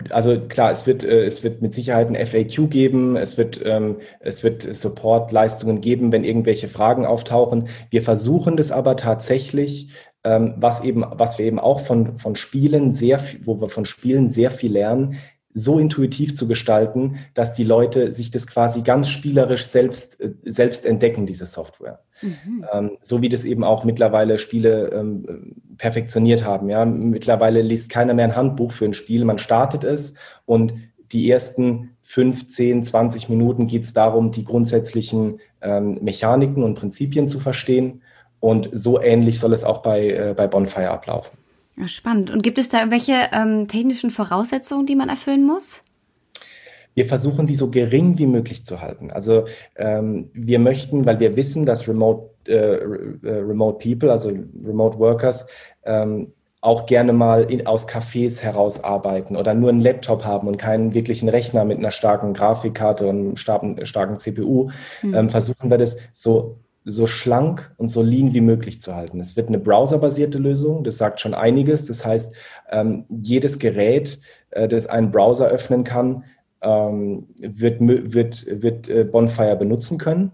also klar, es wird, äh, es wird mit Sicherheit ein FAQ geben, es wird, ähm, es wird Supportleistungen geben, wenn irgendwelche Fragen auftauchen. Wir versuchen das aber tatsächlich, ähm, was eben, was wir eben auch von, von Spielen sehr, wo wir von Spielen sehr viel lernen, so intuitiv zu gestalten, dass die Leute sich das quasi ganz spielerisch selbst, äh, selbst entdecken, diese Software. Mhm. Ähm, so wie das eben auch mittlerweile Spiele ähm, perfektioniert haben. Ja? Mittlerweile liest keiner mehr ein Handbuch für ein Spiel, man startet es und die ersten 15, 20 Minuten geht es darum, die grundsätzlichen ähm, Mechaniken und Prinzipien zu verstehen. Und so ähnlich soll es auch bei, äh, bei Bonfire ablaufen. Ja, spannend. Und gibt es da irgendwelche ähm, technischen Voraussetzungen, die man erfüllen muss? Wir versuchen, die so gering wie möglich zu halten. Also ähm, wir möchten, weil wir wissen, dass Remote, äh, äh, Remote People, also Remote Workers, ähm, auch gerne mal in, aus Cafés heraus arbeiten oder nur einen Laptop haben und keinen wirklichen Rechner mit einer starken Grafikkarte und einem starken, starken CPU, mhm. ähm, versuchen wir das so so schlank und so lean wie möglich zu halten. Es wird eine browserbasierte Lösung, das sagt schon einiges. Das heißt, ähm, jedes Gerät, äh, das einen Browser öffnen kann, ähm, wird, wird, wird äh, Bonfire benutzen können.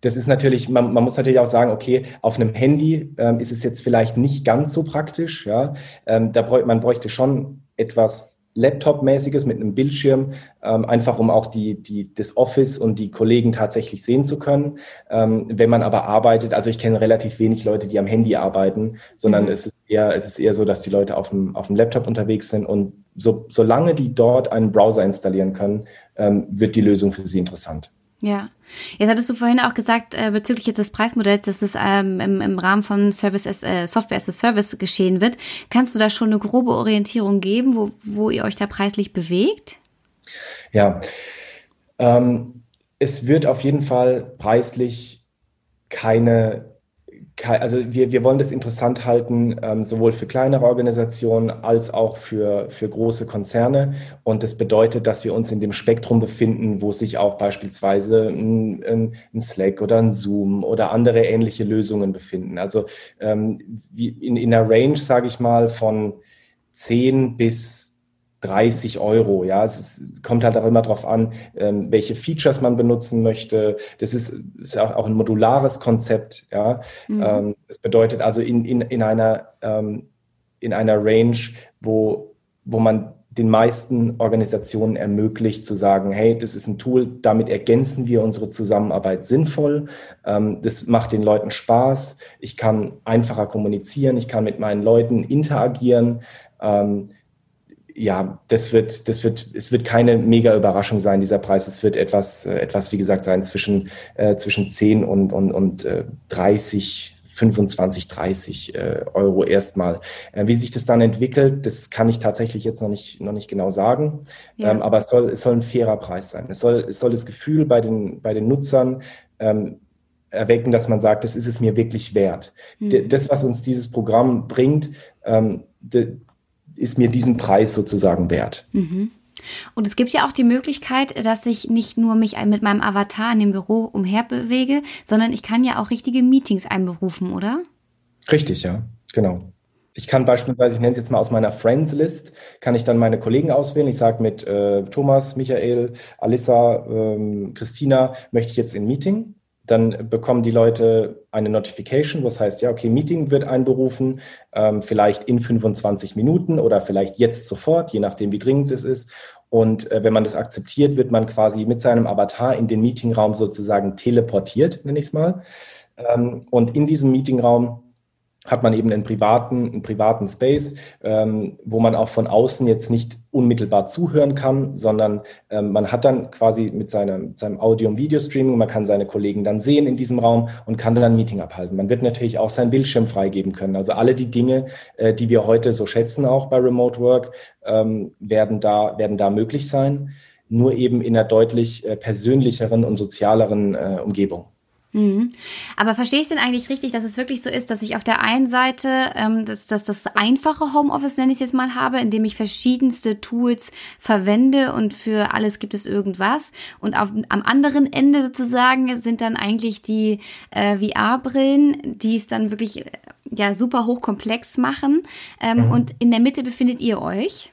Das ist natürlich, man, man, muss natürlich auch sagen, okay, auf einem Handy ähm, ist es jetzt vielleicht nicht ganz so praktisch. Ja? Ähm, da bräuch, man bräuchte schon etwas Laptop-mäßiges mit einem Bildschirm, ähm, einfach um auch die, die, das Office und die Kollegen tatsächlich sehen zu können. Ähm, wenn man aber arbeitet, also ich kenne relativ wenig Leute, die am Handy arbeiten, sondern mhm. es, ist eher, es ist eher so, dass die Leute auf dem, auf dem Laptop unterwegs sind und so, solange die dort einen Browser installieren können, ähm, wird die Lösung für sie interessant. Ja. Jetzt hattest du vorhin auch gesagt, äh, bezüglich jetzt des Preismodells, dass es ähm, im, im Rahmen von Service as, äh, Software as a Service geschehen wird. Kannst du da schon eine grobe Orientierung geben, wo, wo ihr euch da preislich bewegt? Ja. Ähm, es wird auf jeden Fall preislich keine also wir, wir wollen das interessant halten, ähm, sowohl für kleinere Organisationen als auch für, für große Konzerne. Und das bedeutet, dass wir uns in dem Spektrum befinden, wo sich auch beispielsweise ein, ein, ein Slack oder ein Zoom oder andere ähnliche Lösungen befinden. Also ähm, in, in einer Range, sage ich mal, von 10 bis 30 Euro. Ja, es ist, kommt halt auch immer darauf an, ähm, welche Features man benutzen möchte. Das ist, ist auch, auch, ein modulares Konzept. Ja, mhm. ähm, das bedeutet also in, in, in einer ähm, in einer Range, wo wo man den meisten Organisationen ermöglicht zu sagen, hey, das ist ein Tool, damit ergänzen wir unsere Zusammenarbeit sinnvoll. Ähm, das macht den Leuten Spaß. Ich kann einfacher kommunizieren. Ich kann mit meinen Leuten interagieren. Ja, das wird, das wird, es wird keine mega Überraschung sein, dieser Preis. Es wird etwas, äh, etwas, wie gesagt, sein zwischen, äh, zwischen 10 und, und, und äh, 30, 25, 30 äh, Euro erstmal. Äh, wie sich das dann entwickelt, das kann ich tatsächlich jetzt noch nicht, noch nicht genau sagen. Ja. Ähm, aber es soll, es soll ein fairer Preis sein. Es soll, es soll das Gefühl bei den, bei den Nutzern ähm, erwecken, dass man sagt, das ist es mir wirklich wert. Mhm. Das, was uns dieses Programm bringt, ähm, ist mir diesen Preis sozusagen wert. Mhm. Und es gibt ja auch die Möglichkeit, dass ich nicht nur mich mit meinem Avatar in dem Büro umherbewege, sondern ich kann ja auch richtige Meetings einberufen, oder? Richtig, ja, genau. Ich kann beispielsweise, ich nenne es jetzt mal aus meiner Friends-List, kann ich dann meine Kollegen auswählen. Ich sage mit äh, Thomas, Michael, Alissa, ähm, Christina, möchte ich jetzt in Meeting dann bekommen die Leute eine Notification, was heißt, ja, okay, Meeting wird einberufen, ähm, vielleicht in 25 Minuten oder vielleicht jetzt sofort, je nachdem, wie dringend es ist. Und äh, wenn man das akzeptiert, wird man quasi mit seinem Avatar in den Meetingraum sozusagen teleportiert, nenne ich es mal. Ähm, und in diesem Meetingraum hat man eben einen privaten, einen privaten Space, ähm, wo man auch von außen jetzt nicht unmittelbar zuhören kann, sondern ähm, man hat dann quasi mit seinem, seinem Audio- und Videostreaming, man kann seine Kollegen dann sehen in diesem Raum und kann dann ein Meeting abhalten. Man wird natürlich auch seinen Bildschirm freigeben können. Also alle die Dinge, äh, die wir heute so schätzen, auch bei Remote Work, ähm, werden, da, werden da möglich sein. nur eben in einer deutlich äh, persönlicheren und sozialeren äh, Umgebung. Mhm. Aber verstehe ich denn eigentlich richtig, dass es wirklich so ist, dass ich auf der einen Seite ähm, dass, dass das einfache Homeoffice, nenne ich es jetzt mal, habe, indem ich verschiedenste Tools verwende und für alles gibt es irgendwas. Und auf, am anderen Ende sozusagen sind dann eigentlich die äh, VR-Brillen, die es dann wirklich äh, ja super hochkomplex machen. Ähm, mhm. Und in der Mitte befindet ihr euch.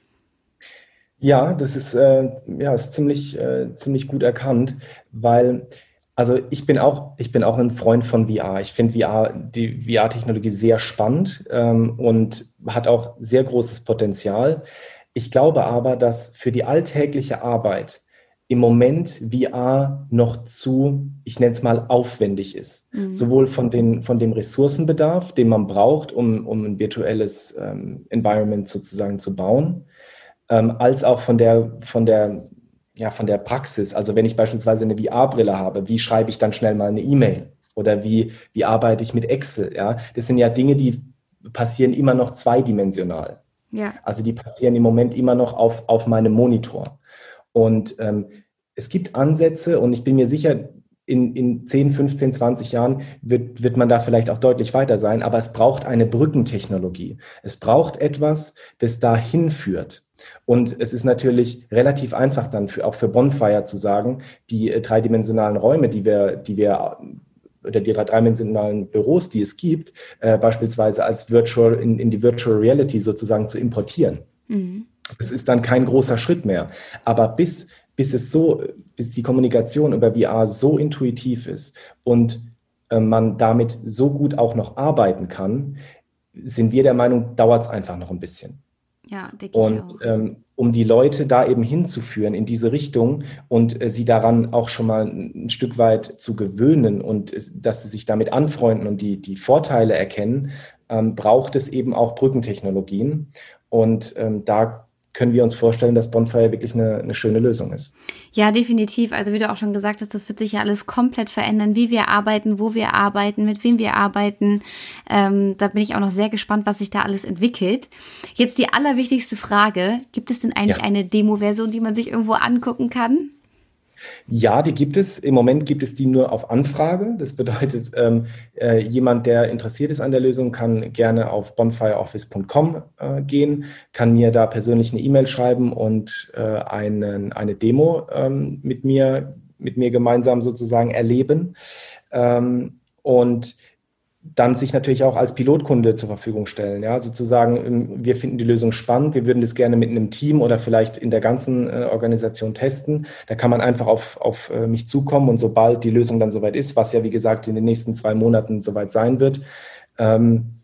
Ja, das ist, äh, ja, ist ziemlich, äh, ziemlich gut erkannt, weil also ich bin auch, ich bin auch ein Freund von VR. Ich finde VR, die VR-Technologie sehr spannend ähm, und hat auch sehr großes Potenzial. Ich glaube aber, dass für die alltägliche Arbeit im Moment VR noch zu, ich nenne es mal, aufwendig ist. Mhm. Sowohl von, den, von dem Ressourcenbedarf, den man braucht, um, um ein virtuelles ähm, Environment sozusagen zu bauen, ähm, als auch von der, von der ja, von der Praxis. Also wenn ich beispielsweise eine VR-Brille habe, wie schreibe ich dann schnell mal eine E-Mail? Oder wie, wie arbeite ich mit Excel? Ja, das sind ja Dinge, die passieren immer noch zweidimensional. Ja. Also die passieren im Moment immer noch auf, auf meinem Monitor. Und ähm, es gibt Ansätze und ich bin mir sicher, in, in 10, 15, 20 Jahren wird, wird man da vielleicht auch deutlich weiter sein, aber es braucht eine Brückentechnologie. Es braucht etwas, das dahin führt. Und es ist natürlich relativ einfach dann für, auch für Bonfire zu sagen, die äh, dreidimensionalen Räume, die wir, die wir oder die dreidimensionalen Büros, die es gibt, äh, beispielsweise als Virtual in, in die Virtual Reality sozusagen zu importieren. Mhm. Das ist dann kein großer Schritt mehr. Aber bis, bis es so, bis die Kommunikation über VR so intuitiv ist und äh, man damit so gut auch noch arbeiten kann, sind wir der Meinung, dauert es einfach noch ein bisschen. Ja, denke und. Ähm, um die Leute da eben hinzuführen in diese Richtung und äh, sie daran auch schon mal ein Stück weit zu gewöhnen und äh, dass sie sich damit anfreunden und die, die Vorteile erkennen, ähm, braucht es eben auch Brückentechnologien. Und ähm, da können wir uns vorstellen, dass Bonfire wirklich eine, eine, schöne Lösung ist. Ja, definitiv. Also wie du auch schon gesagt hast, das wird sich ja alles komplett verändern, wie wir arbeiten, wo wir arbeiten, mit wem wir arbeiten. Ähm, da bin ich auch noch sehr gespannt, was sich da alles entwickelt. Jetzt die allerwichtigste Frage. Gibt es denn eigentlich ja. eine Demo-Version, die man sich irgendwo angucken kann? Ja, die gibt es. Im Moment gibt es die nur auf Anfrage. Das bedeutet, ähm, äh, jemand, der interessiert ist an der Lösung, kann gerne auf bonfireoffice.com äh, gehen, kann mir da persönlich eine E-Mail schreiben und äh, einen, eine Demo ähm, mit, mir, mit mir gemeinsam sozusagen erleben. Ähm, und dann sich natürlich auch als Pilotkunde zur Verfügung stellen. Ja, sozusagen, ähm, wir finden die Lösung spannend, wir würden das gerne mit einem Team oder vielleicht in der ganzen äh, Organisation testen. Da kann man einfach auf, auf äh, mich zukommen und sobald die Lösung dann soweit ist, was ja wie gesagt in den nächsten zwei Monaten soweit sein wird, ähm,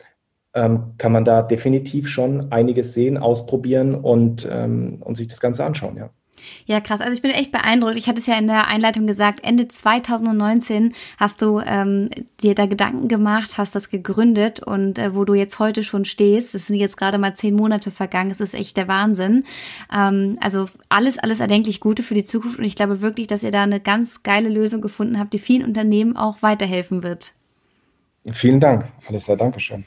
ähm, kann man da definitiv schon einiges sehen, ausprobieren und, ähm, und sich das Ganze anschauen, ja. Ja, krass. Also ich bin echt beeindruckt. Ich hatte es ja in der Einleitung gesagt, Ende 2019 hast du ähm, dir da Gedanken gemacht, hast das gegründet und äh, wo du jetzt heute schon stehst, es sind jetzt gerade mal zehn Monate vergangen, es ist echt der Wahnsinn. Ähm, also alles, alles erdenklich Gute für die Zukunft und ich glaube wirklich, dass ihr da eine ganz geile Lösung gefunden habt, die vielen Unternehmen auch weiterhelfen wird. Vielen Dank, Alissa, Dankeschön.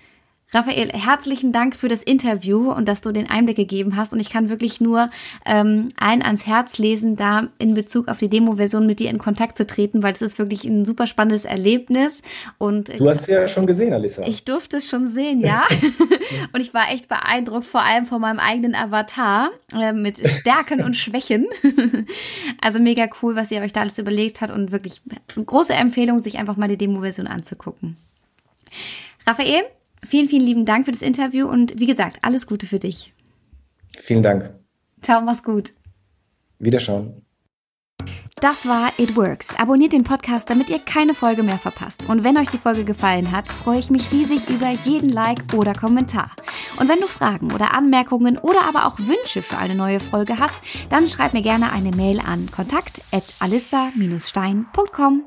Raphael, herzlichen Dank für das Interview und dass du den Einblick gegeben hast. Und ich kann wirklich nur ähm, allen ans Herz lesen, da in Bezug auf die Demo-Version mit dir in Kontakt zu treten, weil es ist wirklich ein super spannendes Erlebnis. Und du hast es ja schon gesehen, Alissa. Ich durfte es schon sehen, ja. und ich war echt beeindruckt, vor allem von meinem eigenen Avatar äh, mit Stärken und Schwächen. also mega cool, was ihr euch da alles überlegt habt und wirklich große Empfehlung, sich einfach mal die Demo-Version anzugucken. Raphael, Vielen, vielen lieben Dank für das Interview und wie gesagt, alles Gute für dich. Vielen Dank. Ciao, mach's gut. Wiederschauen. Das war It Works. Abonniert den Podcast, damit ihr keine Folge mehr verpasst. Und wenn euch die Folge gefallen hat, freue ich mich riesig über jeden Like oder Kommentar. Und wenn du Fragen oder Anmerkungen oder aber auch Wünsche für eine neue Folge hast, dann schreib mir gerne eine Mail an kontakt@alissa-stein.com.